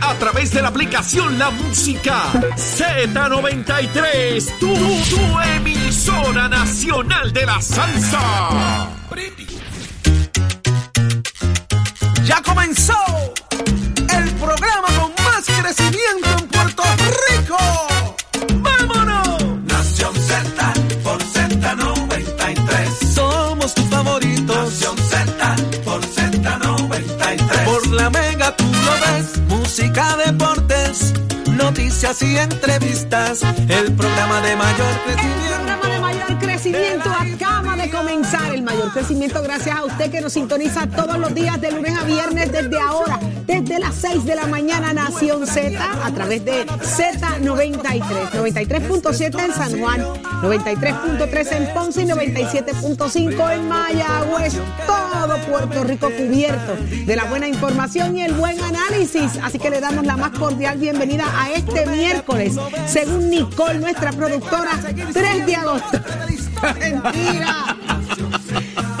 A través de la aplicación La Música Z93. Tu, tu emisora nacional de la salsa. Ya comenzó el programa con más crecimiento en Puerto Rico. ¡Vámonos! Nación Z por Z93. Somos tus favoritos. Nación Z por Z93. Por la mega tú lo ves. Música, deportes, noticias y entrevistas. El programa de mayor El programa de crecimiento. mayor crecimiento acaba de comenzar. El mayor gracias a usted que nos sintoniza todos los días de lunes a viernes desde ahora, desde las 6 de la mañana Nación Z a través de Z93, 93.7 en San Juan, 93.3 en Ponce y 97.5 en Mayagüez. Todo Puerto Rico cubierto de la buena información y el buen análisis. Así que le damos la más cordial bienvenida a este miércoles, según Nicole, nuestra productora, 3 de agosto. Mentira.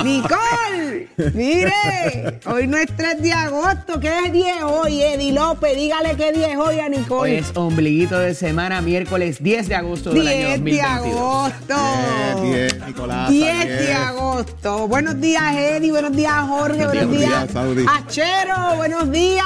Nicole, mire, hoy no es 3 de agosto, ¿qué es 10 hoy? Eddie López, dígale qué 10 hoy a Hoy Nicole. es ombliguito de semana, miércoles 10 de agosto del año 10 de 2022. agosto. 10, Nicolás. 10 de agosto. Buenos días, Eddie. Buenos días, Jorge. Buenos, Buenos días, días, Saudi. Achero. Buenos días.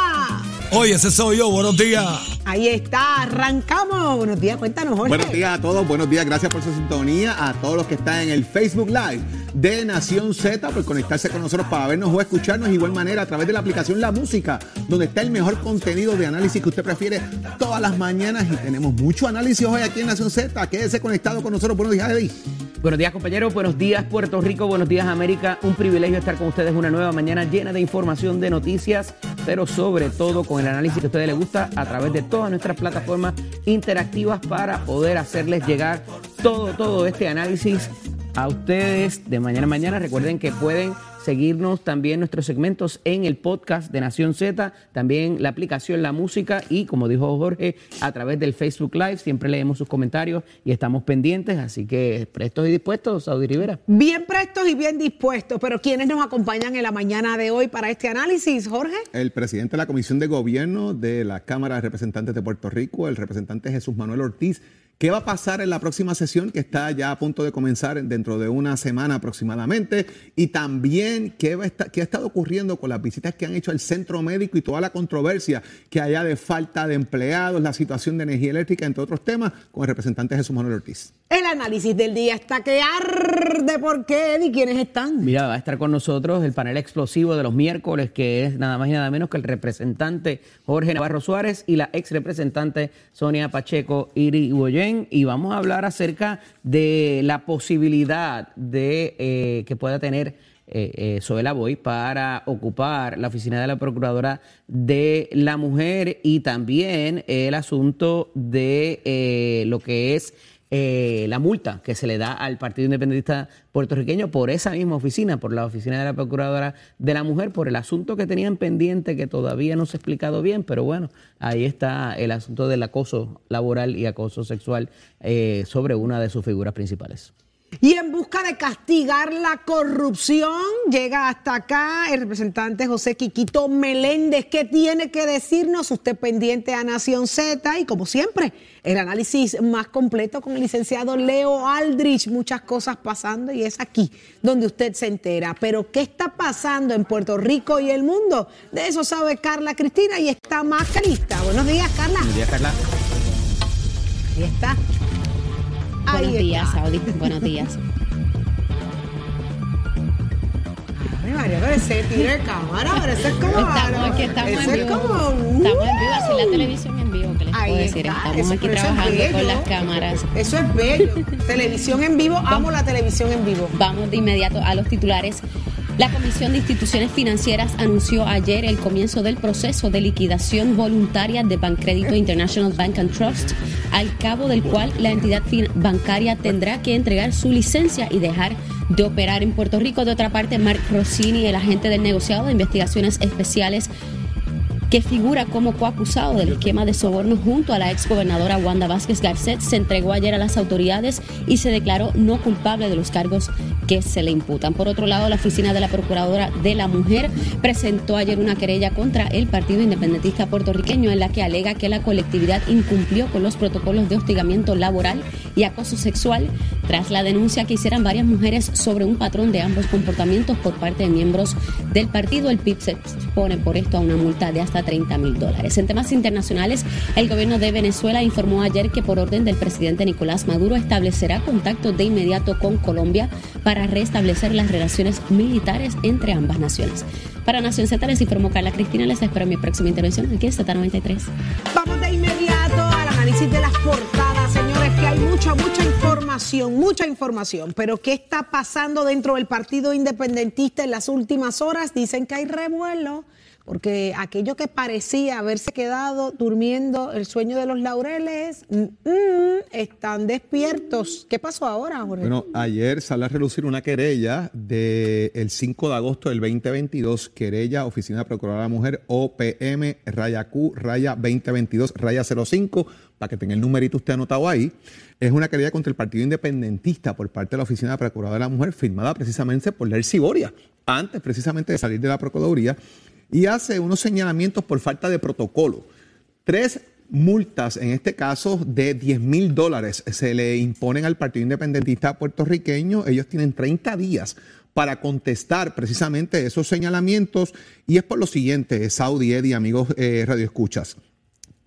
Oye, ese soy yo. Buenos días. Ahí está. Arrancamos. Buenos días. Cuéntanos, Jorge. Buenos días a todos, buenos días, gracias por su sintonía, a todos los que están en el Facebook Live de Nación Z, por conectarse con nosotros para vernos o escucharnos de igual manera a través de la aplicación La Música, donde está el mejor contenido de análisis que usted prefiere todas las mañanas y tenemos mucho análisis hoy aquí en Nación Z. Quédese conectado con nosotros. Buenos días, Eddie. Buenos días, compañeros. Buenos días, Puerto Rico. Buenos días, América. Un privilegio estar con ustedes una nueva mañana llena de información, de noticias, pero sobre todo con el análisis que a ustedes les gusta a través de todas nuestras plataformas interactivas para poder hacerles llegar todo, todo este análisis a ustedes de mañana a mañana. Recuerden que pueden seguirnos también nuestros segmentos en el podcast de Nación Z, también la aplicación La Música y, como dijo Jorge, a través del Facebook Live. Siempre leemos sus comentarios y estamos pendientes, así que prestos y dispuestos, Saudi Rivera. Bien prestos y bien dispuestos. Pero ¿quiénes nos acompañan en la mañana de hoy para este análisis, Jorge? El presidente de la Comisión de Gobierno de la Cámara de Representantes de Puerto Rico, el representante Jesús Manuel Ortiz. ¿Qué va a pasar en la próxima sesión que está ya a punto de comenzar dentro de una semana aproximadamente? Y también qué, va a esta- qué ha estado ocurriendo con las visitas que han hecho al centro médico y toda la controversia que haya de falta de empleados, la situación de energía eléctrica, entre otros temas, con el representante Jesús Manuel Ortiz. El análisis del día está que arde. ¿Por qué, Eddie? ¿Quiénes están? Mira, va a estar con nosotros el panel explosivo de los miércoles, que es nada más y nada menos que el representante Jorge Navarro Suárez y la ex representante Sonia Pacheco Irigoyen. Y vamos a hablar acerca de la posibilidad de eh, que pueda tener eh, eh, Boy para ocupar la oficina de la Procuradora de la Mujer y también el asunto de eh, lo que es eh, la multa que se le da al Partido Independentista puertorriqueño por esa misma oficina, por la oficina de la Procuradora de la Mujer, por el asunto que tenían pendiente que todavía no se ha explicado bien, pero bueno, ahí está el asunto del acoso laboral y acoso sexual eh, sobre una de sus figuras principales. Y en busca de castigar la corrupción, llega hasta acá el representante José Quiquito Meléndez. ¿Qué tiene que decirnos? Usted pendiente a Nación Z y como siempre, el análisis más completo con el licenciado Leo Aldrich. Muchas cosas pasando y es aquí donde usted se entera. Pero ¿qué está pasando en Puerto Rico y el mundo? De eso sabe Carla Cristina y está más que lista. Buenos días, Carla. Buenos días, Carla. Ahí está. Ahí Buenos días, está. Saudi. Buenos días. Ay, María, pero ese tiro de cámara, pero eso es como. Estamos aquí, estamos eso en es vivo. como. Estamos en vivo, así la televisión en vivo, que les puedo decir. está, Estamos eso- aquí es trabajando con las cámaras. Eso es bello. televisión en vivo, amo la televisión en vivo. Vamos de inmediato a los titulares. La Comisión de Instituciones Financieras anunció ayer el comienzo del proceso de liquidación voluntaria de Bancrédito International Bank and Trust, al cabo del cual la entidad bancaria tendrá que entregar su licencia y dejar de operar en Puerto Rico. De otra parte, Mark Rossini, el agente del negociado de investigaciones especiales que figura como coacusado del esquema de soborno junto a la exgobernadora Wanda Vázquez Garcet, se entregó ayer a las autoridades y se declaró no culpable de los cargos que se le imputan. Por otro lado, la oficina de la Procuradora de la Mujer presentó ayer una querella contra el Partido Independentista puertorriqueño en la que alega que la colectividad incumplió con los protocolos de hostigamiento laboral y acoso sexual tras la denuncia que hicieran varias mujeres sobre un patrón de ambos comportamientos por parte de miembros del partido. El PIB se expone por esto a una multa de hasta 30 mil dólares. En temas internacionales, el gobierno de Venezuela informó ayer que por orden del presidente Nicolás Maduro establecerá contacto de inmediato con Colombia para restablecer las relaciones militares entre ambas naciones. Para Nación Z les informó Carla Cristina. Les espero en mi próxima intervención aquí en Z93. Vamos de inmediato al análisis de las portadas, señores, que hay mucha, mucha información, mucha información. Pero ¿qué está pasando dentro del Partido Independentista en las últimas horas? Dicen que hay revuelo, porque aquello que parecía haberse quedado durmiendo el sueño de los laureles, mm, mm, están despiertos. ¿Qué pasó ahora, Jorge? Bueno, ayer salió a relucir una querella del 5 de agosto del 2022, querella Oficina de Procuradora de la Mujer, OPM, raya Q, raya 2022, raya 05, para que tenga el numerito usted anotado ahí. Es una querella contra el Partido Independentista por parte de la Oficina de Procuradora de la Mujer, firmada precisamente por Lercy Boria, antes precisamente de salir de la Procuraduría, y hace unos señalamientos por falta de protocolo. Tres multas, en este caso de 10 mil dólares, se le imponen al Partido Independentista puertorriqueño. Ellos tienen 30 días para contestar precisamente esos señalamientos. Y es por lo siguiente, Saudi, Eddie, amigos eh, radioescuchas.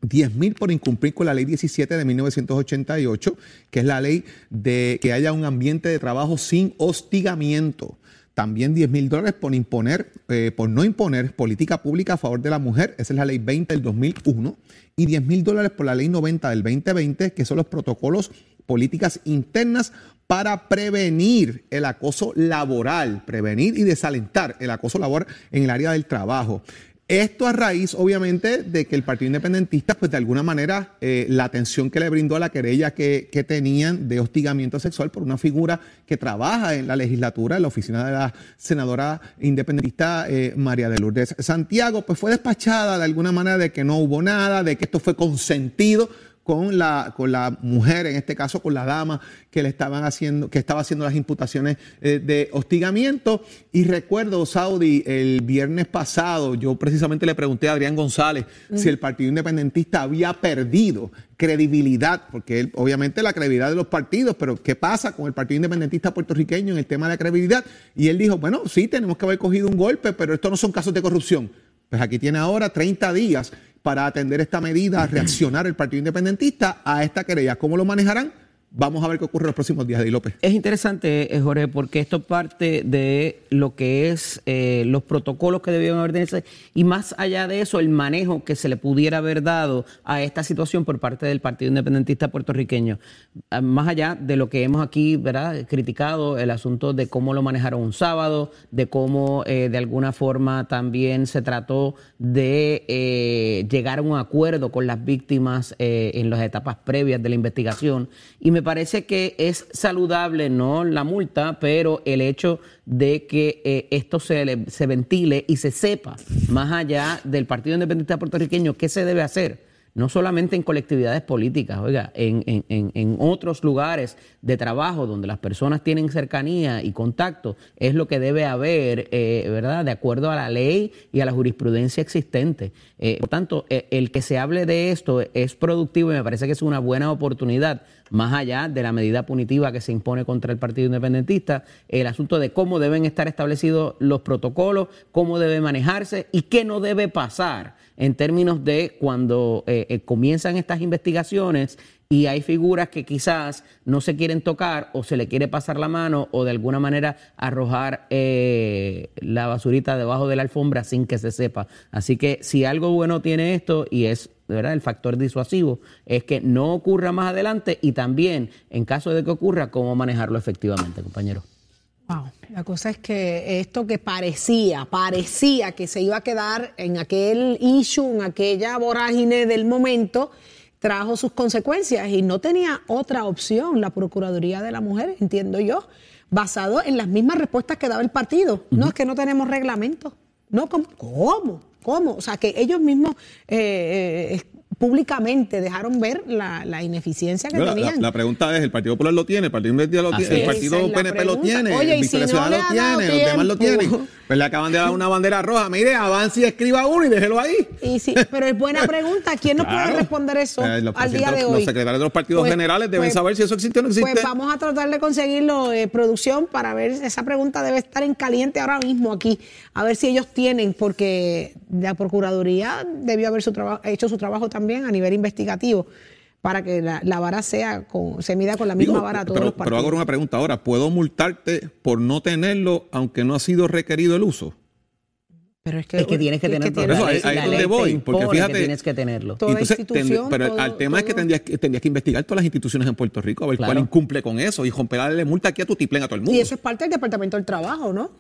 10 mil por incumplir con la ley 17 de 1988, que es la ley de que haya un ambiente de trabajo sin hostigamiento. También 10 mil dólares por imponer, eh, por no imponer política pública a favor de la mujer, esa es la ley 20 del 2001, y 10 mil dólares por la ley 90 del 2020, que son los protocolos políticas internas para prevenir el acoso laboral, prevenir y desalentar el acoso laboral en el área del trabajo. Esto a raíz, obviamente, de que el Partido Independentista, pues de alguna manera, eh, la atención que le brindó a la querella que, tenían de hostigamiento sexual por una figura que trabaja en la legislatura, en la oficina de la senadora independentista eh, María de Lourdes Santiago, pues fue despachada de alguna manera de que no hubo nada, de que esto fue consentido con la, con la mujer, en este caso con la dama que le estaban haciendo, que estaba haciendo las imputaciones eh, de hostigamiento. Y recuerdo, Saudi, el viernes pasado, yo precisamente le pregunté a Adrián González uh -huh. si el Partido Independentista había perdido credibilidad, porque él, obviamente la credibilidad de los partidos, pero ¿qué pasa con el Partido Independentista puertorriqueño en el tema de la credibilidad? Y él dijo, bueno, sí, tenemos que haber cogido un golpe, pero estos no son casos de corrupción. Pues aquí tiene ahora 30 días para atender esta medida, reaccionar el Partido Independentista a esta querella. ¿Cómo lo manejarán? Vamos a ver qué ocurre los próximos días, Di López. Es interesante, eh, Jorge, porque esto parte de lo que es eh, los protocolos que debieron haber y más allá de eso, el manejo que se le pudiera haber dado a esta situación por parte del Partido Independentista puertorriqueño. Ah, Más allá de lo que hemos aquí ¿verdad? criticado, el asunto de cómo lo manejaron un sábado, de cómo eh, de alguna forma también se trató de eh, llegar a un acuerdo con las víctimas en las etapas previas de la investigación. Y me parece que es saludable, no la multa, pero el hecho de que eh, esto se, se ventile y se sepa más allá del Partido Independiente puertorriqueño qué se debe hacer. No solamente en colectividades políticas, oiga, en, en- en- en otros lugares de trabajo donde las personas tienen cercanía y contacto, es lo que debe haber, eh, ¿verdad? De acuerdo a la ley y a la jurisprudencia existente. Eh, por tanto, eh, el que se hable de esto es productivo y me parece que es una buena oportunidad, más allá de la medida punitiva que se impone contra el Partido Independentista, el asunto de cómo deben estar establecidos los protocolos, cómo debe manejarse y qué no debe pasar en términos de cuando eh, eh, comienzan estas investigaciones y hay figuras que quizás no se quieren tocar o se le quiere pasar la mano o de alguna manera arrojar eh, la basurita debajo de la alfombra sin que se sepa. Así que si algo bueno tiene esto y es verdad el factor disuasivo es que no ocurra más adelante y también en caso de que ocurra cómo manejarlo efectivamente, compañero. Wow. La cosa es que esto que parecía, parecía que se iba a quedar en aquel issue, en aquella vorágine del momento, trajo sus consecuencias y no tenía otra opción la Procuraduría de la Mujer, entiendo yo, basado en las mismas respuestas que daba el partido. No es que no tenemos reglamento. No, ¿cómo? ¿Cómo? ¿Cómo? O sea, que ellos mismos eh, eh, públicamente dejaron ver la, la ineficiencia que Bueno, la, tenían. la pregunta es, ¿el Partido Popular lo tiene? ¿El Partido Invertida lo tiene? ¿El. Partido PNP lo tiene? Oye, ¿El si Victoria no Ciudadana le lo tiene? ¿Los demás lo tienen? Pues le acaban de dar una bandera roja. Mire, avance y escriba uno y déjelo ahí. Y sí, pero es buena pregunta. ¿Quién nos Claro. puede responder eso Eh, al día de hoy? Los secretarios de los partidos Pues- generales deben pues- saber si eso existe o no existe. Pues vamos a tratar de conseguirlo, eh, producción, para ver, esa pregunta debe estar en caliente ahora mismo aquí, a ver si ellos tienen, porque la Procuraduría debió haber su hecho su trabajo también a nivel investigativo, para que la, la vara sea con, se mida con la misma Digo, vara a todos pero, los pero partidos. hago una pregunta ahora. ¿Puedo multarte por no tenerlo aunque no ha sido requerido el uso? Pero es que, Es que tienes que es tener Por eso, la ahí- ley- ahí es la donde ley te voy, porque impone fíjate- que tienes que tenerlo. Toda Entonces, institución, tendría- pero todo- al tema es que tendrías, que tendrías que investigar todas las instituciones en Puerto Rico a ver Claro. cuál incumple con eso y romperle multa aquí a tu tiplén a todo el mundo. Y eso es parte del Departamento del Trabajo, ¿no?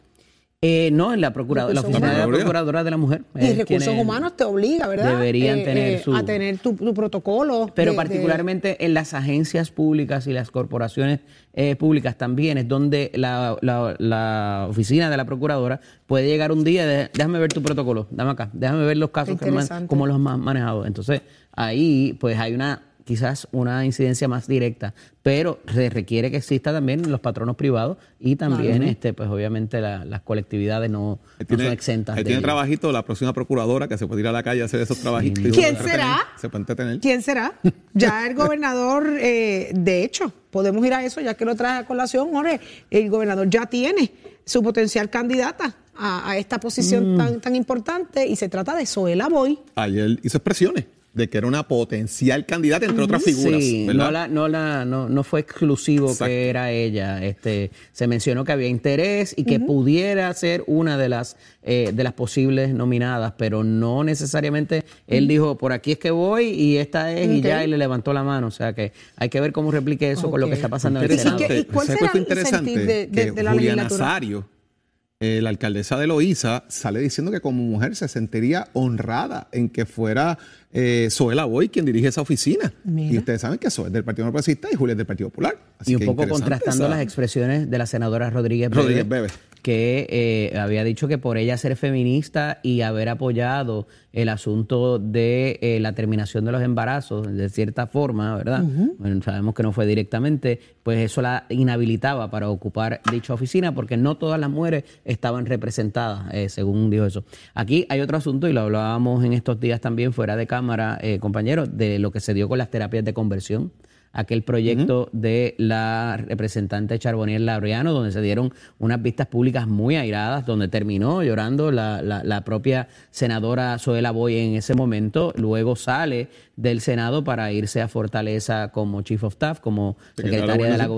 Eh, no, en la, la oficina de la. Procuradora de la Mujer. Y es recursos humanos te obliga, ¿verdad? Eh, deberían tener su- a tener tu, tu protocolo. Pero de- de- particularmente en las agencias públicas y las corporaciones eh, públicas también es donde la, la- la oficina de la procuradora puede llegar un día de, déjame ver tu protocolo, dame acá, déjame ver los casos que man- cómo los has manejado. Entonces ahí pues hay una quizás una incidencia más directa, pero se requiere que exista también los patronos privados y también este pues obviamente la- las colectividades no, no son exentas. de tiene ello. trabajito la próxima procuradora que se puede ir a la calle a hacer esos trabajitos. se ¿Quién será? Se puede entretener. ¿Quién será? Ya el gobernador, eh, de hecho, podemos ir a eso, ya que lo trae a colación, Jorge, el gobernador ya tiene su potencial candidata a, a esta posición Mm. tan, tan importante y se trata de Zoela Boy. Ayer hizo expresiones de que era una potencial candidata, entre otras figuras. Sí, ¿verdad? no, la, no, la, no, no fue exclusivo Exacto. que era ella. Este, se mencionó que había interés y que pudiera ser una de las, eh, de las posibles nominadas, pero no necesariamente. Él dijo, por aquí es que voy y esta es, y ya, y le levantó la mano. O sea que hay que ver cómo replique eso con lo que está pasando en el. Senado. ¿Y cuál ¿Sabes será fue el interesante? sentir de- de- que de la Julia legislatura? Nazario, eh, la alcaldesa de Loíza, sale diciendo que como mujer se sentiría honrada en que fuera eh, Zoela Boy quien dirige esa oficina. Mira. Y ustedes saben que Zoe es del Partido Progresista y Julia es del Partido Popular. Así y un que poco contrastando esa- las expresiones de la senadora Rodríguez Bebe, Rodríguez Bebe. Que eh, había dicho que por ella ser feminista y haber apoyado el asunto de eh, la terminación de los embarazos, de cierta forma, ¿verdad? Bueno, sabemos que no fue directamente, pues eso la inhabilitaba para ocupar dicha oficina porque no todas las mujeres estaban representadas, eh, según dijo eso. Aquí hay otro asunto y lo hablábamos en estos días también fuera de cámara, eh, compañeros, de lo que se dio con las terapias de conversión aquel proyecto de la representante Charbonier Laureano, donde se dieron unas vistas públicas muy airadas, donde terminó llorando la, la- la propia senadora Zoela Boy en ese momento, luego sale del Senado para irse a Fortaleza como Chief of Staff, como Secretaria de la Gobernación.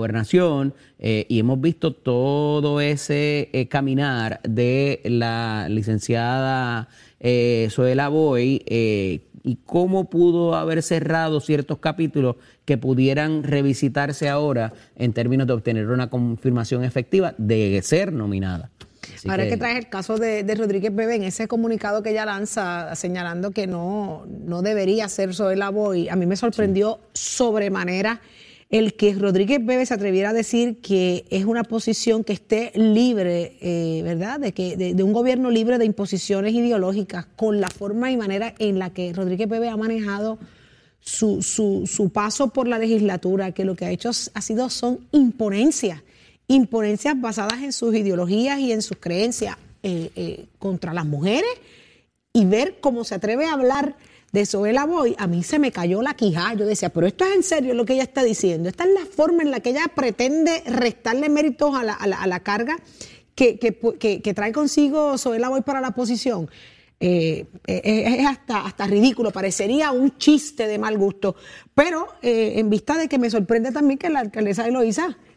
gobernación, eh, y hemos visto todo ese eh, caminar de la licenciada eh, Zoela Boy eh, y cómo pudo haber cerrado ciertos capítulos que pudieran revisitarse ahora en términos de obtener una confirmación efectiva de ser nominada. Así Ahora que- que traes el caso de, de Rodríguez Bebe en ese comunicado que ella lanza señalando que no, no debería ser Zoela Boy, a mí me sorprendió sobremanera el que Rodríguez Bebe se atreviera a decir que es una posición que esté libre, eh, ¿verdad? De, que, de, un gobierno libre de imposiciones ideológicas con la forma y manera en la que Rodríguez Bebe ha manejado su, su, su paso por la legislatura, que lo que ha hecho ha sido son imponencias, imponencias basadas en sus ideologías y en sus creencias eh, eh, contra las mujeres y ver cómo se atreve a hablar de Zoela Boy, a mí se me cayó la quijada. Yo decía, pero esto es en serio lo que ella está diciendo. Esta es la forma en la que ella pretende restarle méritos a la, a la- a la carga que, que, que- que trae consigo Zoela Boy para la posición. Eh, eh, es hasta, hasta ridículo, parecería un chiste de mal gusto. Pero eh, en vista de que me sorprende también que la alcaldesa de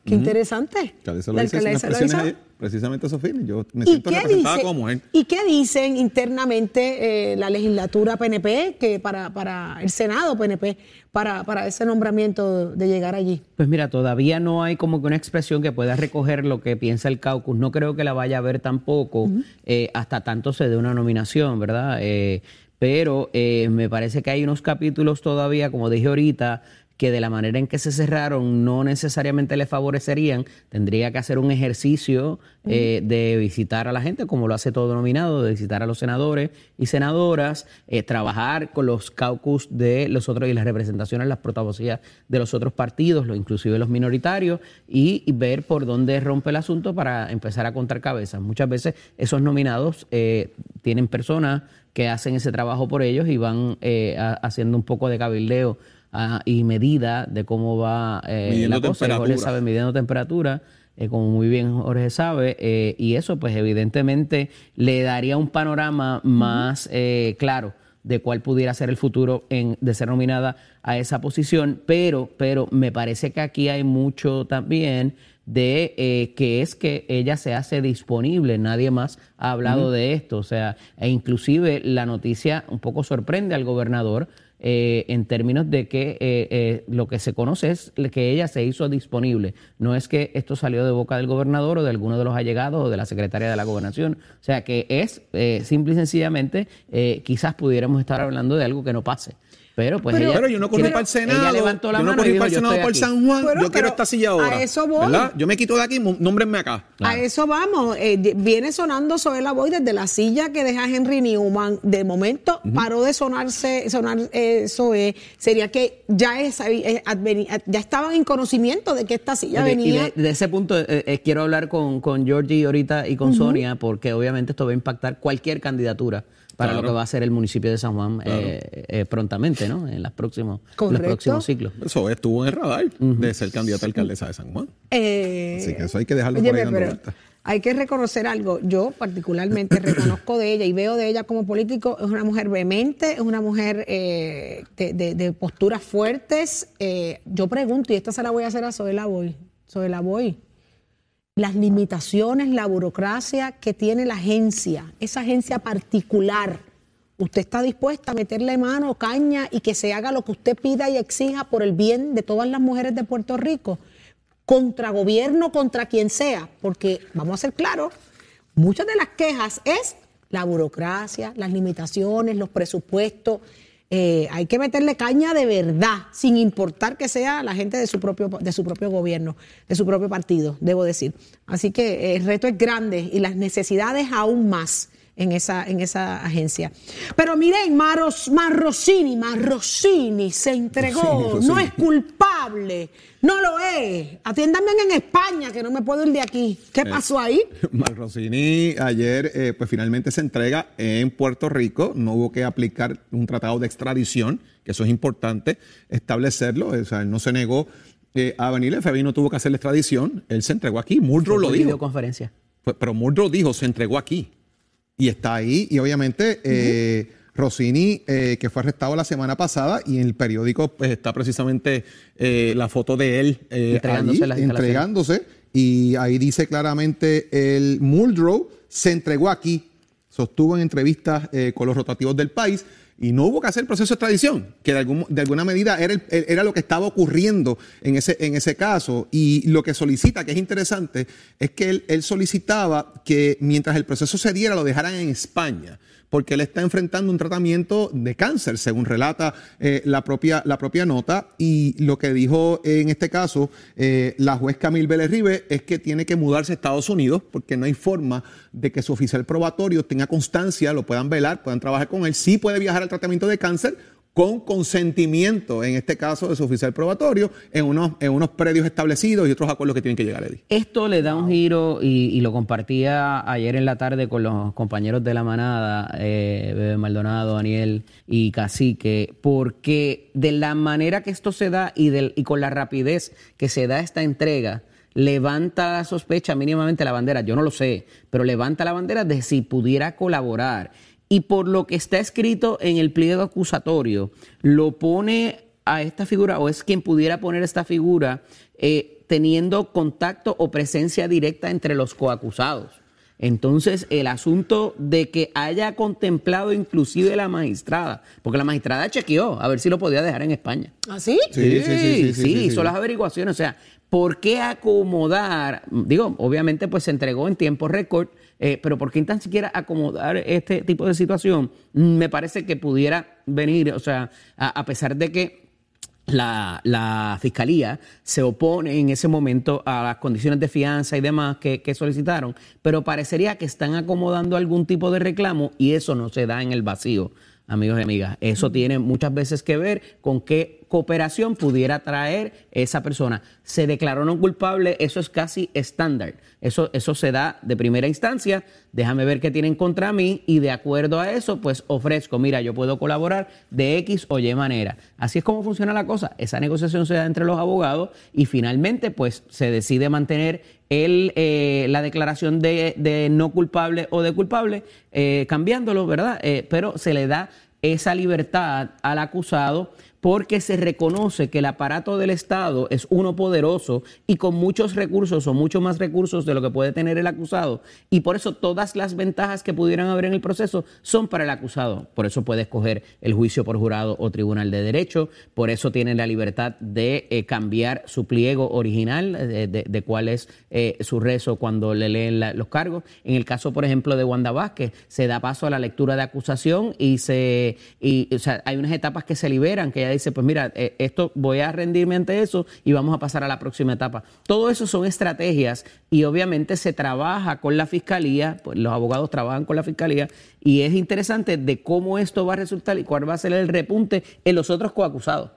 qué interesante. Alcaldesa La Loíza hizo unas alcaldesa precisamente esos fines. Yo me ¿Y siento representada dice- como mujer. ¿Y qué dicen internamente eh, la legislatura PNP que para, para el Senado PNP para, para ese nombramiento de llegar allí? Pues mira, todavía no hay como que una expresión que pueda recoger lo que piensa el caucus. No creo que la vaya a ver tampoco eh, hasta tanto se dé una nominación, ¿verdad? Eh, pero eh, me parece que hay unos capítulos todavía, como dije ahorita, que de la manera en que se cerraron no necesariamente le favorecerían. Tendría que hacer un ejercicio eh, de visitar a la gente, como lo hace todo nominado, de visitar a los senadores y senadoras, eh, trabajar con los caucus de los otros y las representaciones, las portavocías de los otros partidos, lo, inclusive los minoritarios, y, y ver por dónde rompe el asunto para empezar a contar cabezas. Muchas veces esos nominados eh, tienen personas que hacen ese trabajo por ellos y van eh, a- haciendo un poco de cabildeo ah, y medida de cómo va eh, la cosa. Jorge sabe midiendo temperatura, eh, como muy bien Jorge sabe, eh, y eso pues evidentemente le daría un panorama más eh, claro de cuál pudiera ser el futuro en, de ser nominada a esa posición, pero, pero me parece que aquí hay mucho también de eh, que es que ella se hace disponible, nadie más ha hablado de esto, o sea, e inclusive la noticia un poco sorprende al gobernador eh, en términos de que eh, eh, lo que se conoce es que ella se hizo disponible. No es que esto salió de boca del gobernador o de alguno de los allegados o de la secretaria de la gobernación. O sea que es eh, simple y sencillamente, eh, quizás pudiéramos estar hablando de algo que no pase. Pero pues Pero- ella, Pero yo no corrí Pero- para el Senado. ella levantó la yo no corrí dijo, para el "Yo Senado por aquí". San Juan. Pero- yo quiero esta silla a ahora. eso voy. ¿verdad? Yo me quito de aquí, nómbrenme acá. A eso vamos. Eh, viene sonando Soela Boy desde la silla que deja Henry Newman. De momento paró de sonarse, sonar eh, Zoe. Sería que ya, es, eh, adveni- ya estaban en conocimiento de que esta silla Ok, Y venía. de, de ese punto eh, eh, quiero hablar con, con Georgie ahorita y con Sonia, porque obviamente esto va a impactar cualquier candidatura para Claro. lo que va a ser el municipio de San Juan eh, eh, prontamente, ¿no? En, las próximos, los próximos ciclos. Eso estuvo en el radar de ser candidata a alcaldesa de San Juan. Eh, Así que eso hay que dejarlo por óyeme, ahí dando vueltas. hay que reconocer algo. Yo particularmente reconozco de ella y veo de ella como político. Es una mujer vehemente, es una mujer eh, de, de- de posturas fuertes. Eh, yo pregunto, y esta se la voy a hacer a Zoela Boy. Zoela Boy, las limitaciones, la burocracia que tiene la agencia, esa agencia particular. ¿Usted está dispuesta a meterle mano, caña y que se haga lo que usted pida y exija por el bien de todas las mujeres de Puerto Rico? Contra gobierno, contra quien sea, porque vamos a ser claros, muchas de las quejas es la burocracia, las limitaciones, los presupuestos. Eh, hay que meterle caña de verdad, sin importar que sea la gente de su propio, de su propio gobierno, de su propio partido, debo decir. Así que eh, el reto es grande y las necesidades aún más en esa, en esa agencia. Pero miren, Maros, Marrosini, Marrosini se entregó, Rossini, Rossini. no es culpable, no lo es. Atiéndanme en España, que no me puedo ir de aquí. ¿Qué pasó ahí? Marc Rossini ayer eh, pues finalmente se entrega en Puerto Rico, no hubo que aplicar un tratado de extradición, que eso es importante establecerlo, o sea, él no se negó eh, a venir, el FBI no tuvo que hacer la extradición, él se entregó aquí, Muldrow lo dijo, videoconferencia. Pues, pero Muldrow dijo, se entregó aquí y está ahí. Y obviamente eh, Rossini, eh, que fue arrestado la semana pasada y en el periódico pues está precisamente eh, la foto de él eh, Entregándose allí, entregándose. Y ahí dice claramente el Muldrow se entregó aquí, sostuvo en entrevistas eh, con los rotativos del país y no hubo que hacer proceso de extradición, que de, algún- de alguna medida era, el- era lo que estaba ocurriendo en ese, en ese caso. Y lo que solicita, que es interesante, es que él, él solicitaba que mientras el proceso se diera lo dejaran en España, porque él está enfrentando un tratamiento de cáncer, según relata eh, la, propia, la propia nota. Y lo que dijo en este caso eh, la juez Camille Vélez Ribe es que tiene que mudarse a Estados Unidos, porque no hay forma de que su oficial probatorio tenga constancia, lo puedan velar, puedan trabajar con él. Sí puede viajar al tratamiento de cáncer con consentimiento, en este caso de su oficial probatorio, en unos, en unos predios establecidos y otros acuerdos que tienen que llegar. Esto le da un giro y, y lo compartía ayer en la tarde con los compañeros de la manada, eh, Bebe Maldonado, Daniel y Cacique, porque de la manera que esto se da y, del, y con la rapidez que se da esta entrega, levanta la sospecha mínimamente la bandera, yo no lo sé, pero levanta la bandera de si pudiera colaborar. Y por lo que está escrito en el pliego acusatorio, lo pone a esta figura, o es quien pudiera poner esta figura, eh, teniendo contacto o presencia directa entre los coacusados. Entonces, el asunto de que haya contemplado inclusive la magistrada, porque la magistrada chequeó a ver si lo podía dejar en España. ¿Ah, sí? Sí, Sí, sí, sí, sí, sí, sí, hizo sí. las averiguaciones. O sea, ¿por qué acomodar? Digo, obviamente, pues se entregó en tiempo récord, eh, pero ¿por qué tan siquiera acomodar este tipo de situación? Me parece que pudiera venir, o sea, a, a pesar de que la, la fiscalía se opone en ese momento a las condiciones de fianza y demás que, que solicitaron, pero parecería que están acomodando algún tipo de reclamo y eso no se da en el vacío, amigos y amigas. Eso tiene muchas veces que ver con qué cooperación pudiera traer esa persona. Se declaró no culpable, eso es casi estándar. Eso, eso se da de primera instancia, déjame ver qué tienen contra mí y de acuerdo a eso, pues ofrezco, mira, yo puedo colaborar de X o Y manera. Así es como funciona la cosa. Esa negociación se da entre los abogados y finalmente, pues se decide mantener el, eh, la declaración de, de no culpable o de culpable, eh, cambiándolo, ¿verdad? Eh, pero se le da esa libertad al acusado porque se reconoce que el aparato del Estado es uno poderoso y con muchos recursos o mucho más recursos de lo que puede tener el acusado. Y por eso todas las ventajas que pudieran haber en el proceso son para el acusado. Por eso puede escoger el juicio por jurado o tribunal de derecho. Por eso tiene la libertad de eh, cambiar su pliego original, eh, de, de cuál es eh, su rezo cuando le leen los cargos. En el caso, por ejemplo, de Wanda Vázquez, se da paso a la lectura de acusación y se y, o sea, hay unas etapas que se liberan, que ella dice, pues mira, eh, esto voy a rendirme ante eso y vamos a pasar a la próxima etapa. Todo eso son estrategias y obviamente se trabaja con la fiscalía, pues los abogados trabajan con la fiscalía y es interesante de cómo esto va a resultar y cuál va a ser el repunte en los otros coacusados.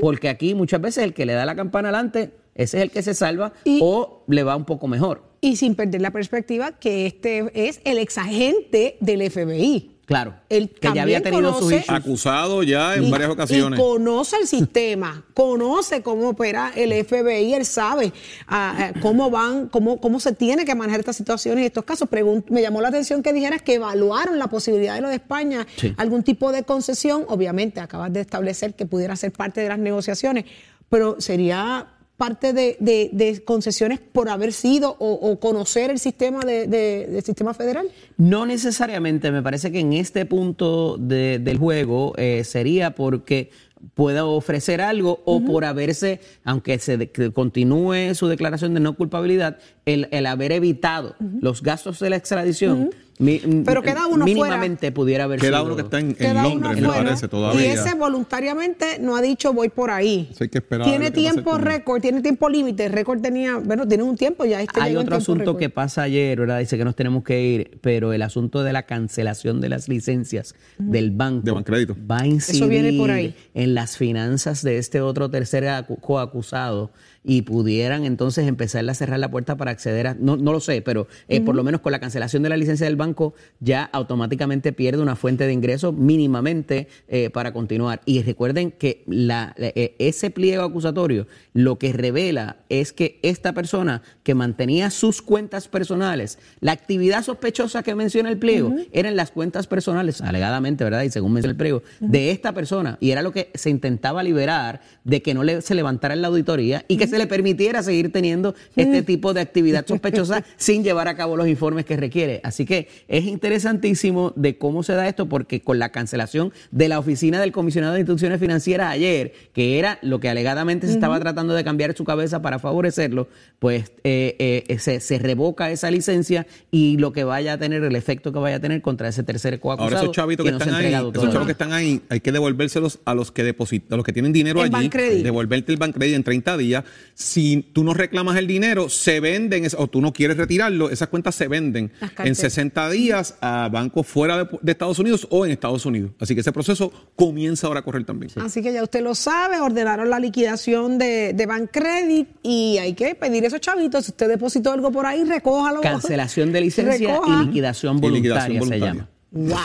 Porque aquí muchas veces el que le da la campana adelante, ese es el que se salva Y- o le va un poco mejor. Y sin perder la perspectiva que este es el exagente del FBI. Claro, Él que ya había también tenido conoce- issues. Acusado ya en Y- varias ocasiones. Y conoce el sistema, conoce cómo opera el FBI, él sabe ah, ah, cómo van, cómo, cómo se tiene que manejar estas situaciones y estos casos. Pregun- me llamó la atención que dijeras que evaluaron la posibilidad de lo de España, Sí. algún tipo de concesión. Obviamente, acabas de establecer que pudiera ser parte de las negociaciones, pero sería parte de, de- de concesiones por haber sido o, o conocer el sistema de- del sistema federal. No necesariamente, me parece que en este punto de- del juego eh, sería porque pueda ofrecer algo o por haberse, aunque se de- que continúe su declaración de no culpabilidad, el, el haber evitado los gastos de la extradición, mi- Pero queda uno mínimamente pudiera haber Queda sido- uno que está en, Londres, me parece, Y todavía. ese voluntariamente no ha dicho voy por ahí. Eso hay que esperar a Tiene tiempo récord, tiene tiempo límite. El récord tenía, bueno, tiene un tiempo ya. Este Hay otro asunto que pasa ayer, ¿verdad? Dice que nos tenemos que ir, pero el asunto de la cancelación de las licencias del banco De Bancrédito. va a incidir Eso viene por ahí. en las finanzas de este otro tercer acu- coacusado y pudieran entonces empezar a cerrar la puerta para acceder a, no, no lo sé, pero eh, por lo menos con la cancelación de la licencia del banco ya automáticamente pierde una fuente de ingresos mínimamente eh, para continuar. Y recuerden que la, la- eh, ese pliego acusatorio lo que revela es que esta persona que mantenía sus cuentas personales, la actividad sospechosa que menciona el pliego, eran las cuentas personales, alegadamente, ¿verdad? Y según menciona el pliego, de esta persona. Y era lo que se intentaba liberar de que no le, se levantara en la auditoría y que se le permitiera seguir teniendo este tipo de actividad sospechosa sin llevar a cabo los informes que requiere. Así que es interesantísimo de cómo se da esto porque con la cancelación de la oficina del comisionado de instituciones financieras ayer, que era lo que alegadamente se estaba tratando de cambiar su cabeza para favorecerlo, pues eh, eh, se, se revoca esa licencia y lo que vaya a tener, el efecto que vaya a tener contra ese tercer coacusado Ahora esos chavitos que, se están ha ahí, entregado esos chavos que están ahí, hay que devolvérselos a los que depositan, a los que tienen dinero El allí, devolverte el Bancredit en 30 días. Si tú no reclamas el dinero, se venden o tú no quieres retirarlo, esas cuentas se venden en carteras. 60 días a bancos fuera de, de Estados Unidos o en Estados Unidos. Así que ese proceso comienza ahora a correr también. Así que ya usted lo sabe, ordenaron la liquidación de, de Bancredit y hay que pedir esos chavitos. Si usted depositó algo por ahí, recójalo. Cancelación de licencia Recoja. y liquidación Y voluntaria, liquidación se voluntaria. llama. Wow.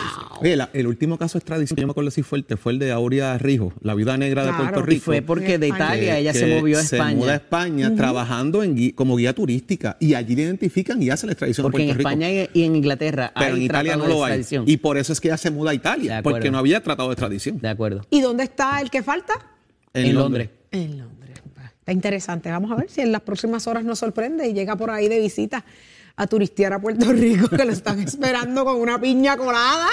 Oye, la- el último caso de extradición, que yo me acuerdo si fuerte, fue el de Aurea Rijo, la viuda negra de. Puerto Y Rico. fue porque de. Italia ella se movió a Se España. muda a España trabajando en como guía turística y allí le identifican y hace la extradición Porque a en Puerto Rico. España y y en Inglaterra pero hay en Italia no lo hay. Y por eso es que ella se muda a Italia, porque no había tratado de extradición. De acuerdo. ¿Y dónde está el que falta? En, Londres. En Londres. Está interesante. Vamos a ver si en las próximas horas nos sorprende y llega por ahí de visita a turistear a Puerto Rico, que lo están esperando con una piña colada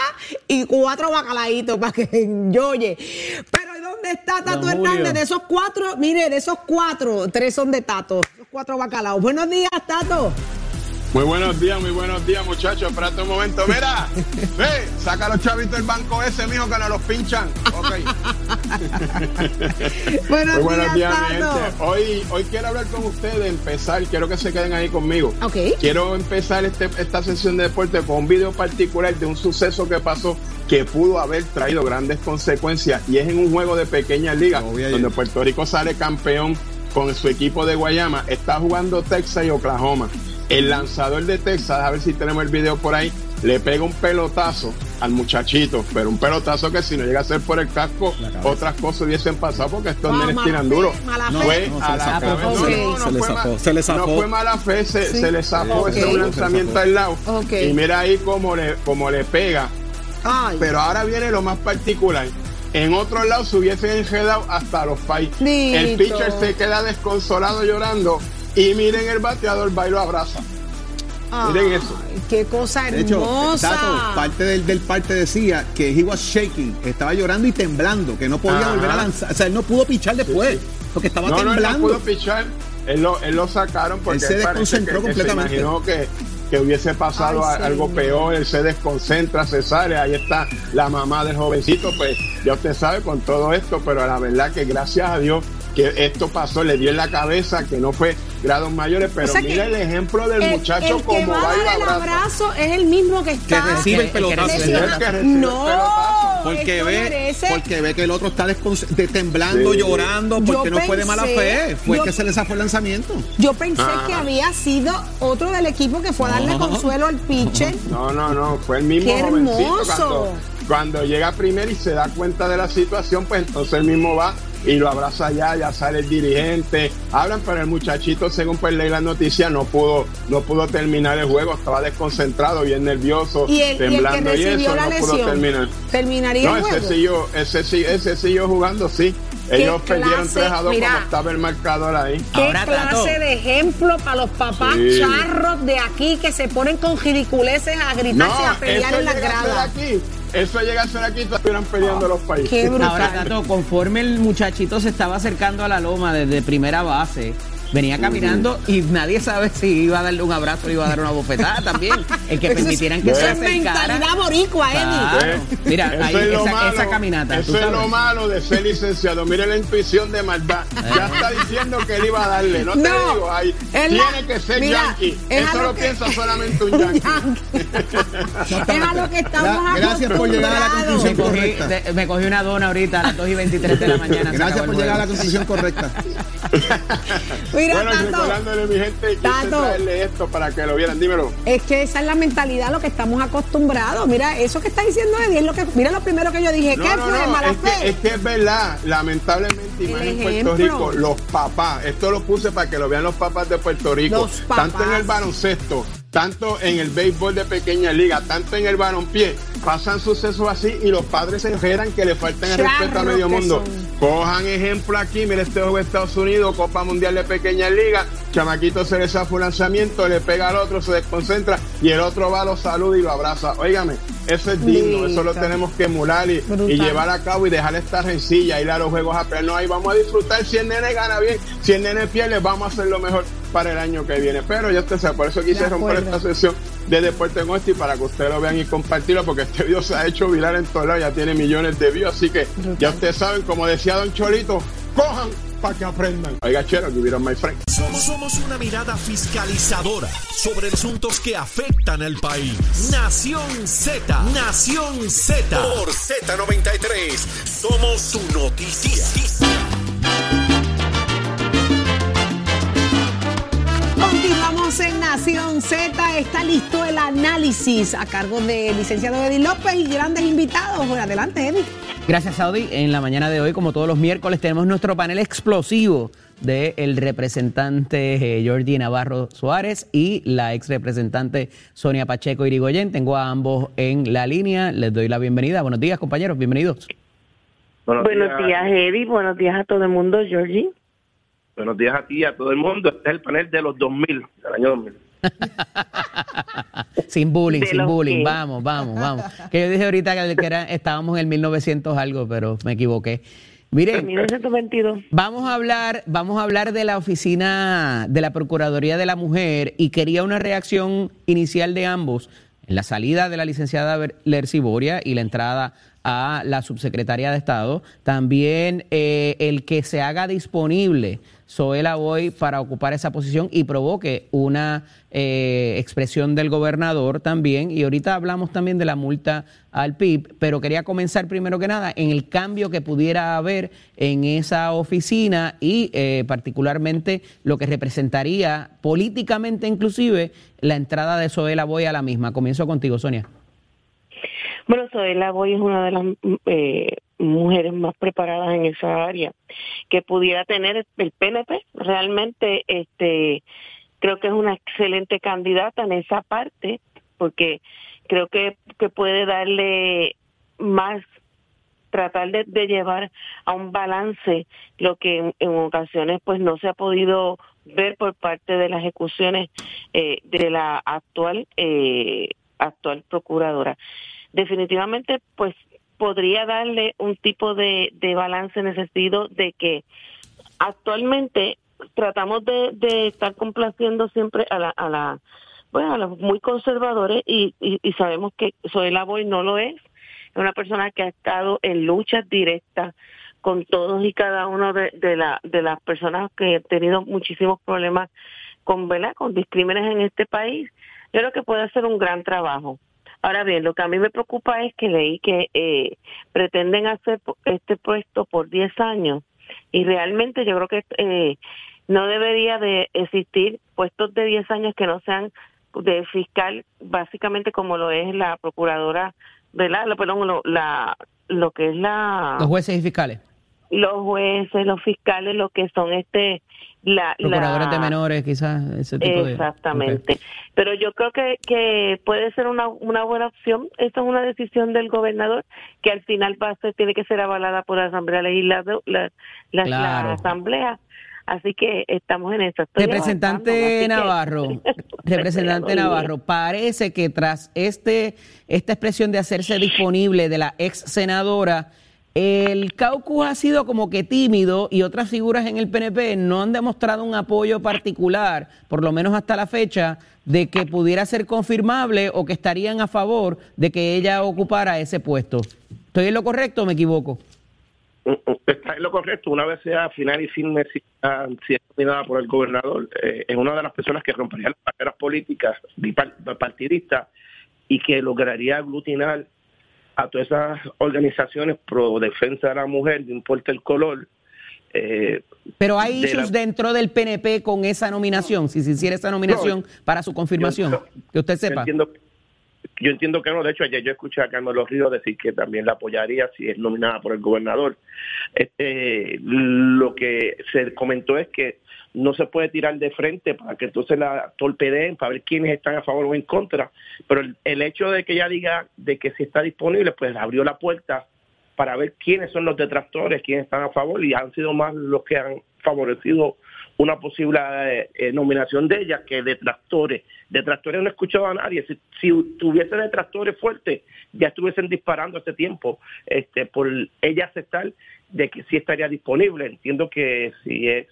y cuatro bacalaitos para que enjoye. Pero ¿y dónde está Tato. Hernández? De esos cuatro, mire, de esos cuatro, tres son de Tato. Esos cuatro bacalaos. Buenos días, Tato. Muy buenos días, muy buenos días, muchachos. Espérate un momento. Mira, ve, saca los chavitos del banco ese, mijo, que nos los pinchan. Ok. Buenos, Muy buenos días, mi gente. Hoy, hoy quiero hablar con ustedes, empezar, quiero que se queden ahí conmigo. Ok. Quiero empezar este- esta sesión de deporte con un video particular de un suceso que pasó que pudo haber traído grandes consecuencias y es en un juego de pequeñas ligas Lo vi ayer. donde Puerto Rico sale campeón con su equipo de Guayama. Está jugando Texas y Oklahoma. El lanzador de Texas, a ver si tenemos el video por ahí, le pega un pelotazo al muchachito, pero un pelotazo que si no llega a ser por el casco, otras cosas hubiesen pasado porque estos Ah, nenes tiran duro. mala No fe. fue No, se a le la zafó. cabeza. Ok. No, no, no Se le fue zafó, ma- se le zafó. No fue mala fe, se, Sí. se le zafó Ok. ese un lanzamiento al lado. Ok. Y mira ahí cómo le, cómo le pega. Ay, Pero ahora viene lo más particular. En otro lado se hubiesen enredado hasta los pais. El pitcher se queda desconsolado llorando. Y miren el bateador va y lo abraza. miren eso. Qué cosa De hecho, hermosa. Tato, parte del, del parte decía que he was shaking, estaba llorando y temblando, que no podía Ajá. volver a lanzar, o sea, él no pudo pichar después, porque estaba No, no, él no temblando. pudo pichar. Él lo, él lo sacaron porque Él se desconcentró que- que completamente. Se imaginó que, que hubiese pasado Ay, algo señor. peor. Él se desconcentra, se sale. Ahí está la mamá del jovencito. Pues ya usted sabe con todo esto, pero la verdad que gracias a Dios que esto pasó, le dio en la cabeza, que no fue grados mayores, pero O sea que mira el ejemplo del el, muchacho el que como va a dar el abrazo es el mismo que está. Que recibe el que pelotazo. recibe el lesionado. que recibe el no, pelotazo. Porque ve, merece- porque ve que el otro está de- temblando, Sí. llorando, porque Yo no fue de mala fe, fue yo- que se le zafó el lanzamiento. Yo pensé Ah. que había sido otro del equipo que fue a darle No. consuelo al pitcher. No, no, no, fue el mismo ¡Qué hermoso! cuando, cuando llega primero y se da cuenta de la situación, pues entonces él mismo va y lo abraza allá, ya sale el dirigente, hablan, pero el muchachito, según pues leí las noticias, no pudo, no pudo terminar el juego, estaba desconcentrado, bien nervioso, Y el, y el que temblando y, eso, la no pudo terminar. terminaría No, el ese juego. siguió, ese, ese siguió jugando, sí. Ellos ¿Qué perdieron clase? 3 a 2 Mira. como estaba el marcador ahí. Qué Ahora, clase de ejemplo para los papás Sí. charros de aquí que se ponen con ridiculeces a gritarse y a pelear en las llega a ser gradas. aquí, eso llega a ser aquí, estuvieran peleando los países. Qué brutal. Ahora, Tato, conforme el muchachito se estaba acercando a la loma desde primera base, venía caminando y nadie sabe si iba a darle un abrazo o iba a dar una bofetada también. El que permitieran que se acercara. mentalidad boricua, Eddie. Claro. Mira, ahí es esa, malo, esa caminata. Eso es lo malo de ser licenciado. Mire la intuición de maldad. Ya está diciendo que él iba a darle. No te No, digo, ahí tiene la- que ser mira, yankee. es Eso a lo que- piensa solamente un yankee. yankee. es a lo que estamos Gra- gracias por llegar a la conclusión Me cogí, correcta. de- me cogí una dona ahorita a las 2 y 23 de la mañana. Gracias por llegar a la conclusión correcta. Mira, bueno, Tato, mi gente, Tato. traerle esto para que lo vieran. Dímelo. es que esa es la mentalidad a lo que estamos acostumbrados. Mira, eso que está diciendo Eddie es lo que. Mira lo primero que yo dije. ¿Qué No, no, fue? no, ¿Mala es fe? que, es que es verdad, lamentablemente, y más en Puerto. Rico, los papás, esto lo puse para que lo vean los papás de Puerto Rico, Los papás. tanto en el baloncesto, tanto en el béisbol de pequeña liga, tanto en el balonpié, pasan sucesos así y los padres se enjeran que le faltan el respeto a medio mundo. son. Cojan ejemplo aquí, mire este juego de Estados Unidos, Copa Mundial de Pequeña Liga, chamaquito se le zafa un lanzamiento, le pega al otro, se desconcentra y el otro va, lo saluda y lo abraza. Óigame, eso es digno, eso lo tenemos que emular y, llevar a cabo y dejar esta rencilla, ir a los juegos a pelear. No, ahí vamos a disfrutar. Si el nene gana bien, si el nene pierde, vamos a hacer lo mejor para el año que viene. Pero ya usted sabe, por eso quise romper esta sesión de Deporte en Oeste y para que ustedes lo vean y compartirlo, porque este video se ha hecho viral en todos lados, ya tiene millones de views. Así que ya ustedes saben, como decía Don Cholito, cojan para que aprendan. Oiga, chero, que vieron my friend. Somos, somos una mirada fiscalizadora sobre asuntos que afectan al país. Nación Z, Nación Z. Por Z93, somos su noticia. En Nación Z. Está listo el análisis a cargo del licenciado Eddie López y grandes invitados. Bueno, adelante, Eddie. Gracias, Saudi. En la mañana de hoy, como todos los miércoles, tenemos nuestro panel explosivo del representante eh, Jordi Navarro Suárez y la ex representante Sonia Pacheco Irigoyen. Tengo a ambos en la línea. Les doy la bienvenida. Buenos días, compañeros. Bienvenidos. Buenos días, Eddie. Buenos días a todo el mundo, Georgie. Buenos días a ti y a todo el mundo. Este es el panel de los 2000, del año 2000. sin bullying, De sin bullying. que- Vamos, vamos, vamos. Que yo dije ahorita que, era, estábamos en el 1900 algo, pero me equivoqué. Miren, 1922. Vamos a hablar, vamos a hablar de la oficina de la Procuraduría de la Mujer y quería una reacción inicial de ambos en la salida de la licenciada Ber- Lercy Boria y la entrada a la subsecretaria de Estado. También eh, el que se haga disponible Zoela Boy para ocupar esa posición y provoque una eh, expresión del gobernador también. Y ahorita hablamos también de la multa al PIB, pero quería comenzar primero que nada en el cambio que pudiera haber en esa oficina y eh, particularmente lo que representaría políticamente inclusive la entrada de Zoela Boy a la misma. Comienzo contigo, Sonia. Bueno, Zoela Boy es una de las eh, mujeres más preparadas en esa área que pudiera tener el PNP. Realmente, este, creo que es una excelente candidata en esa parte porque creo que, que puede darle más tratar de, llevar a un balance lo que en, en ocasiones pues no se ha podido ver por parte de las ejecuciones eh, de la actual eh, actual procuradora definitivamente pues podría darle un tipo de, balance en ese sentido de que actualmente tratamos de, estar complaciendo siempre a la, a la bueno, a los muy conservadores y, sabemos que Zoela Boy no lo es. Es una persona que ha estado en luchas directas con todos y cada uno de las personas que han tenido muchísimos problemas con, ¿verdad? con discrímenes en este país. Yo creo que puede hacer un gran trabajo. Ahora bien, lo que a mí me preocupa es que leí que eh, pretenden hacer este puesto por 10 años y realmente yo creo que eh, no debería de existir puestos de 10 años que no sean de fiscal, básicamente como lo es la procuradora, ¿verdad? Lo- Perdón, lo, la, lo que es la Los jueces y fiscales, los jueces, los fiscales, lo que son este la, procuradores la- de menores, quizás ese tipo de... Exactamente. Pero yo creo que, que puede ser una, una buena opción. Esta es una decisión del gobernador que al final va a ser, tiene que ser avalada por la Asamblea Legislativa, la, la- la Claro. Asamblea. Así que estamos en eso. Estoy Representante que- Navarro, representante Navarro, parece que tras este esta expresión de hacerse disponible de la ex senadora, el caucus ha sido como que tímido y otras figuras en el PNP no han demostrado un apoyo particular, por lo menos hasta la fecha, de que pudiera ser confirmable o que estarían a favor de que ella ocupara ese puesto. ¿Estoy en lo correcto o me equivoco? Está en lo correcto. Una vez sea final y firme, si, ah, si es nominada por el gobernador, eh, es una de las personas que rompería las barreras políticas bipartidistas y que lograría aglutinar a todas esas organizaciones pro defensa de la mujer, no importa el color. eh, Pero hay de issues la- dentro del PNP con esa nominación, si se hiciera esa nominación para su confirmación, yo- que usted Yo sepa. entiendo, yo entiendo que no. De hecho, ayer yo escuché a Carmelo Ríos decir que también la apoyaría si es nominada por el gobernador. Este, lo que se comentó es que no se puede tirar de frente para que entonces la torpedeen para ver quiénes están a favor o en contra. Pero el, hecho de que ella diga de que si está disponible, pues abrió la puerta para ver quiénes son los detractores, quiénes están a favor y han sido más los que han favorecido una posible eh, nominación de ella que detractores. Detractores no he escuchado a nadie. Si, si tuviese detractores fuertes, ya estuviesen disparando hace tiempo este, por ella aceptar de que sí estaría disponible. Entiendo que si es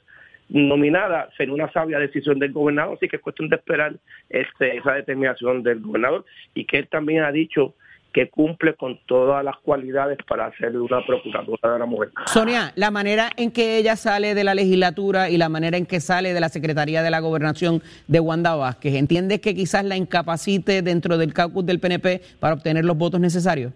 nominada sería una sabia decisión del gobernador, así que es cuestión de esperar este, esa determinación del gobernador y que él también ha dicho que cumple con todas las cualidades para ser una procuradora de la mujer. Sonia, la manera en que ella sale de la legislatura y la manera en que sale de la Secretaría de la Gobernación de Wanda Vázquez, ¿entiendes que quizás la incapacite dentro del caucus del PNP para obtener los votos necesarios?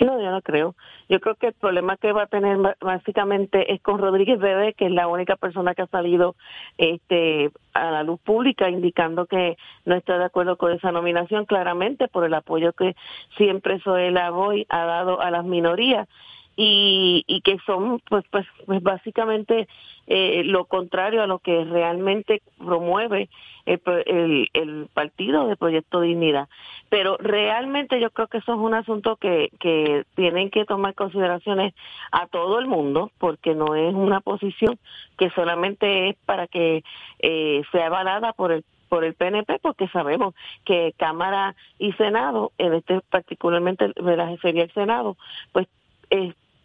No, yo no creo. Yo creo que el problema que va a tener básicamente es con Rodríguez Bebé, que es la única persona que ha salido este, a la luz pública indicando que no está de acuerdo con esa nominación, claramente por el apoyo que siempre Zoela Boy ha dado a las minorías. Y, y que son pues pues, pues básicamente eh, lo contrario a lo que realmente promueve el, el, el, partido de Proyecto Dignidad. Pero realmente yo creo que eso es un asunto que, que tienen que tomar consideraciones a todo el mundo, porque no es una posición que solamente es para que eh, sea avalada por el por el PNP porque sabemos que Cámara y Senado, en este particularmente sería el Senado, pues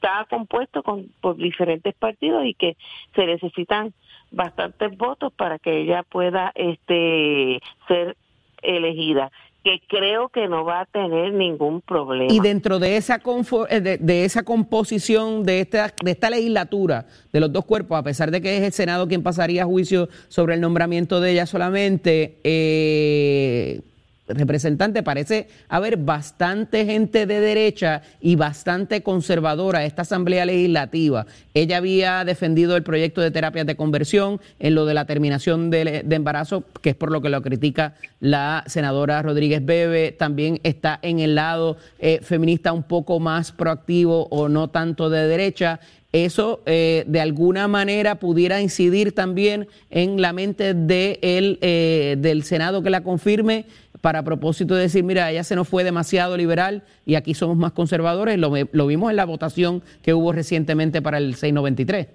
está compuesto con, por diferentes partidos y que se necesitan bastantes votos para que ella pueda este ser elegida que creo que no va a tener ningún problema. Y dentro de esa eh, de, de, esa composición de esta de esta legislatura de los dos cuerpos, a pesar de que es el Senado quien pasaría a juicio sobre el nombramiento de ella solamente, eh, representante, parece haber bastante gente de derecha y bastante conservadora esta Asamblea Legislativa. Ella había defendido el proyecto de terapias de conversión en lo de la terminación de, embarazo, que es por lo que lo critica la senadora Rodríguez Bebe. También está en el lado eh, feminista un poco más proactivo o no tanto de derecha eso eh, de alguna manera pudiera incidir también en la mente eh, del Senado que la confirme para propósito de decir, mira, ella se nos fue demasiado liberal y aquí somos más conservadores. Lo, lo vimos en la votación que hubo recientemente para el 693.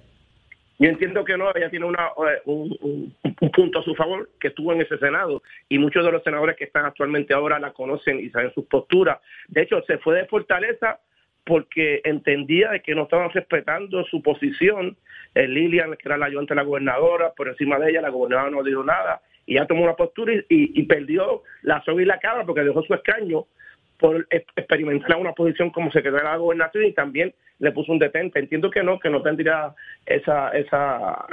Yo entiendo que no, ella tiene una, eh, un, punto a su favor que estuvo en ese Senado y muchos de los senadores que están actualmente ahora la conocen y saben sus posturas. De hecho, se fue de Fortaleza porque entendía de que no estaban respetando su posición. El Lilian, que era la ayudante de la gobernadora, por encima de ella, la gobernadora no dijo nada y ya tomó una postura y, perdió la soga y la cabra porque dejó su escaño por experimentar una posición como secretaria de la gobernación y también le puso un detente. Entiendo que no, que no tendría esa, esa,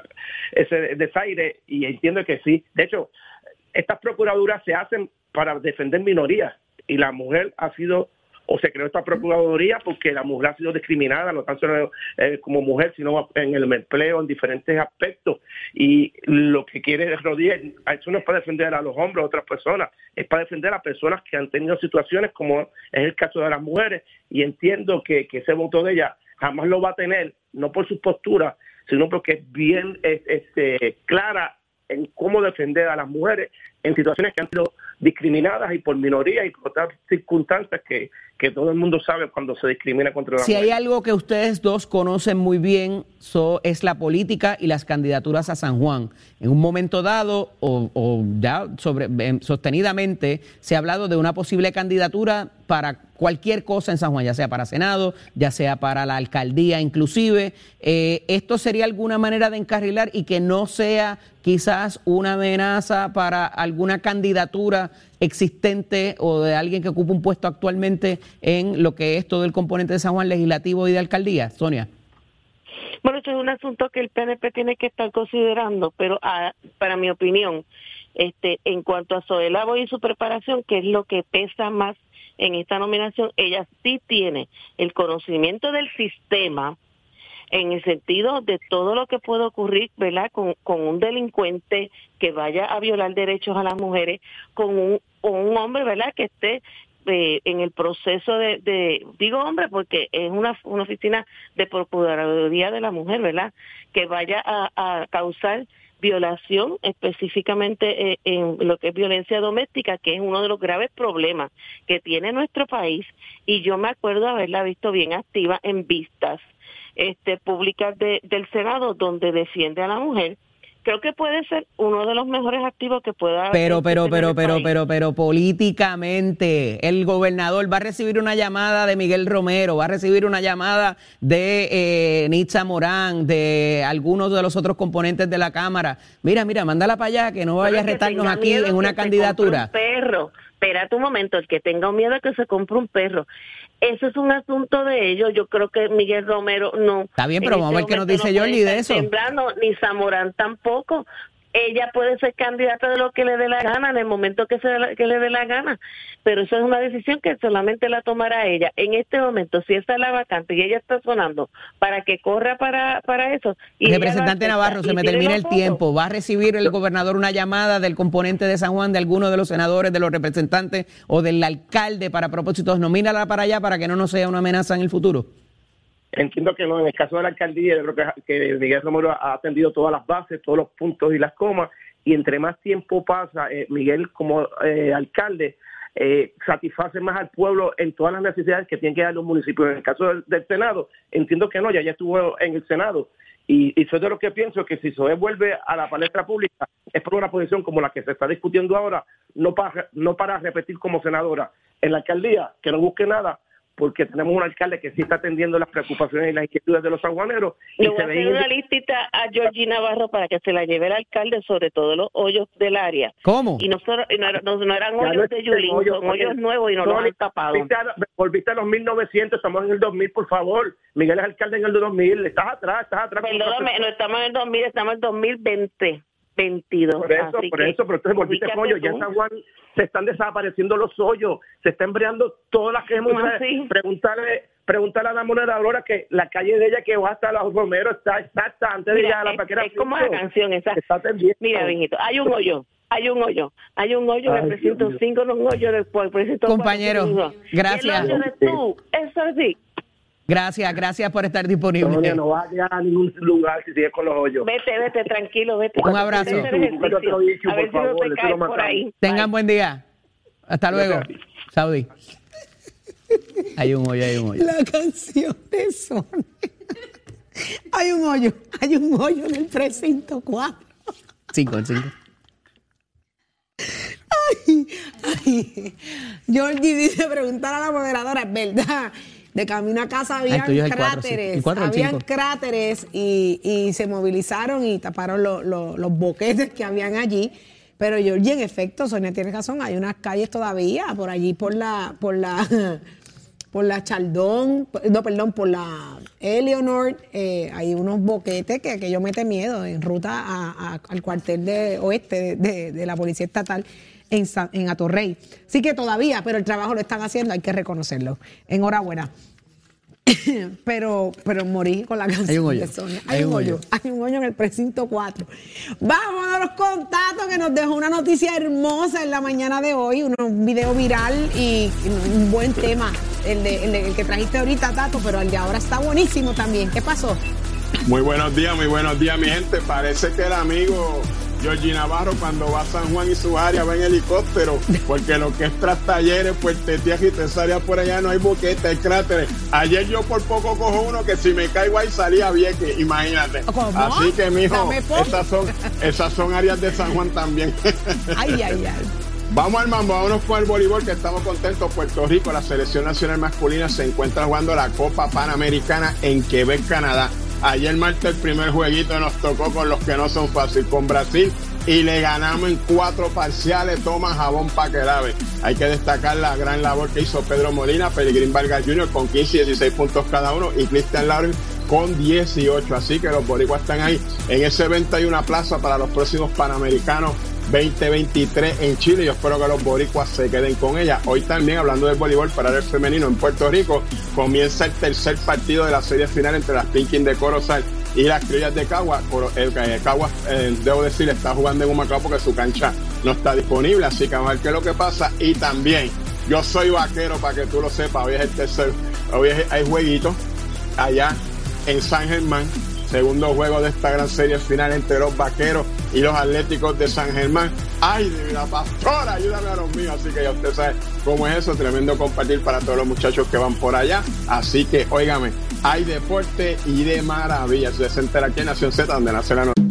ese desaire y entiendo que sí. De hecho, estas procuraduras se hacen para defender minorías y la mujer ha sido o se creó esta procuraduría porque la mujer ha sido discriminada, no tanto eh, como mujer, sino en el empleo, en diferentes aspectos. Y lo que quiere Rodríguez, eso no es para defender a los hombres, a otras personas, es para defender a personas que han tenido situaciones como es el caso de las mujeres. Y entiendo que, ese voto de ella jamás lo va a tener, no por su postura, sino porque es bien este, clara en cómo defender a las mujeres en situaciones que han sido discriminadas y por minorías y por otras circunstancias que, que todo el mundo sabe cuando se discrimina contra la si hay algo que ustedes dos conocen muy bien, so, es la política y las candidaturas a San Juan. En un momento dado, o, o ya sobre, em, sostenidamente, se ha hablado de una posible candidatura para cualquier cosa en San Juan, ya sea para Senado, ya sea para la alcaldía inclusive. Eh, ¿Esto sería alguna manera de encarrilar y que no sea quizás una amenaza para alguna candidatura existente o de alguien que ocupe un puesto actualmente en lo que es todo el componente de San Juan legislativo y de alcaldía? Sonia. Bueno, esto es un asunto que el PNP tiene que estar considerando, pero ah, para mi opinión, este, en cuanto a Zoela y su preparación, que es lo que pesa más en esta nominación, ella sí tiene el conocimiento del sistema en el sentido de todo lo que puede ocurrir, ¿verdad? Con, con un delincuente que vaya a violar derechos a las mujeres, con un, un hombre, ¿verdad? Que esté eh, en el proceso de, de, digo hombre porque es una, una oficina de Procuraduría de la Mujer, ¿verdad? Que vaya a, causar violación específicamente eh, en lo que es violencia doméstica, que es uno de los graves problemas que tiene nuestro país y yo me acuerdo haberla visto bien activa en vistas este públicas de, del Senado donde defiende a la mujer creo que puede ser uno de los mejores activos que pueda pero pero pero pero pero pero políticamente el gobernador va a recibir una llamada de Miguel Romero va a recibir una llamada de eh, Nitza Morán de algunos de los otros componentes de la cámara. Mira mira mándala para allá que no vaya a retarnos aquí en una candidatura. perro. Espérate un momento, el que tenga miedo a que se compre un perro. Eso es un asunto de ellos. Yo creo que Miguel Romero no. Está bien, pero vamos a ver qué nos dice no Jordi de eso. Ni Zamorán tampoco ella puede ser candidata de lo que le dé la gana en el momento que, se, que le dé la gana, pero eso es una decisión que solamente la tomará ella. En este momento, si esa es la vacante y ella está sonando para que corra para, para eso. Y Representante Navarro, se me termina el tiempo. ¿Va a recibir el gobernador una llamada del componente de San Juan, de alguno de los senadores, de los representantes o del alcalde para propósitos? Nomínala para allá para que no nos sea una amenaza en el futuro. Entiendo que no, en el caso de la alcaldía, yo creo que, Miguel Romero ha atendido todas las bases, todos los puntos y las comas, y entre más tiempo pasa, eh, Miguel como eh, alcalde eh, satisface más al pueblo en todas las necesidades que tienen que dar los municipios. En el caso del, Senado, entiendo que no, ya ya estuvo en el Senado. Y, y de lo que pienso que si SOE vuelve a la palestra pública es por una posición como la que se está discutiendo ahora, no para, no para repetir como senadora. En la alcaldía, que no busque nada, porque tenemos un alcalde que sí está atendiendo las preocupaciones y las inquietudes de los sanjuaneros. Y Le voy se a ve hacer una listita a Georgie Navarro para que se la lleve el alcalde sobre todo los hoyos del área. ¿Cómo? Y no, solo- y no, era- no- no eran Ya no hoyos de Yulín, hoyos, son hoyos oye, nuevos y no los han tapado. Volviste a, volviste a los 1900, estamos en el 2000, por favor. Miguel es alcalde en el 2000, estás atrás, estás atrás. Perdóname, no estamos en el 2000, estamos en el 2020, 22. Por eso, así por que eso, pero entonces volviste hoyos. Ya. San Juan se están desapareciendo los hoyos, se está embreando todas las que hemos ¿Cómo así? Preguntarle, preguntarle a la moderadora que la calle de ella que va hasta los Romero está exacta antes de Mira, llegar a la es- paquera. es como la canción esa. Está. Mira, mijito, hay un hoyo, hay un hoyo, hay un hoyo del precinto Dios mío. 5, no un hoyo pueblo, precinto cuatro, Compañero, cinco. gracias. El hoyo de tú, eso sí. Gracias, gracias por estar disponible. Sonia, no va a ningún lugar si sigue con los hoyos. Vete, vete, tranquilo, vete. Un abrazo. Tengan buen día. Hasta luego. Saudi. Hay un hoyo, hay un hoyo. La canción de Sonia. Hay un hoyo, hay un hoyo en el precinto 4. Cinco, el cinco. Ay, ay. Georgie dice preguntar a la moderadora, es verdad. De camino a casa Ah, cuatro, sí. cráteres, ¿El cuatro habían cráteres y, y se movilizaron y taparon lo- lo- los boquetes que habían allí. Pero Georgie, en efecto, Sonia tiene razón, hay unas calles todavía por allí por la, por la, por la Chaldón, no, perdón, por la Eleanor, eh, hay unos boquetes que aquello mete miedo en ruta a- a- al cuartel de oeste de, de- de la Policía Estatal en, en Atorrey. Sí que todavía, pero el trabajo lo están haciendo, hay que reconocerlo. Enhorabuena. pero, pero morí con la canción Hay un hoyo. de Sonia. Hay, un hoyo. Hay un hoyo en el precinto 4. Vamos a los contactos que nos dejó una noticia hermosa en la mañana de hoy, un un video viral y un buen tema, el, de, el, de- el que trajiste ahorita, Tato, pero el de ahora está buenísimo también. ¿Qué pasó? Muy buenos días, muy buenos días, mi gente. Parece que el amigo Georgie Navarro cuando va a San Juan y su área va en helicóptero, porque lo que es tras talleres, Puerto Tierra y Tesaria por allá no hay boquete, hay cráteres. Ayer yo por poco cojo uno que si me caigo ahí salía vieque, imagínate. ¿Cómo? Así que, mijo, esas son, esas son áreas de San Juan también. Ay, ay, ay. Vamos al mambo, vámonos con el voleibol que estamos contentos. Puerto Rico, la selección nacional masculina se encuentra jugando la Copa Panamericana en Quebec, Canadá. Ayer martes el primer jueguito nos tocó con los que no son fácil, con Brasil y le ganamos en cuatro parciales. Toma jabón pa' que lave. Hay que destacar la gran labor que hizo Pedro Molina, Pelegrín Vargas Jr. con 15 y 16 puntos cada uno y Cristian Lauren con 18. Así que los boricuas están ahí. En ese evento hay una plaza para los próximos Panamericanos 2023 en Chile. Yo espero que los boricuas se queden con ella. Hoy también, hablando del voleibol para el femenino en Puerto Rico, comienza el tercer partido de la serie final entre las Pinkin de Corozal y las criollas de Cagua. Coro- eh, eh, eh, debo decir, está jugando en Humacao porque su cancha no está disponible. Así que vamos a ver qué es lo que pasa. Y también, yo soy vaquero para que tú lo sepas. Hoy es el tercer, hoy es- hay jueguitos allá en San Germán. Segundo juego de esta gran serie final entre los vaqueros y los atléticos de San Germán. Ay, divina pastora, ayúdame a los míos. Así que ya usted sabe cómo es eso. Tremendo compartir para todos los muchachos que van por allá. Así que, óigame, hay deporte y de maravilla. Se entera aquí en Nación Z, donde nace la noche.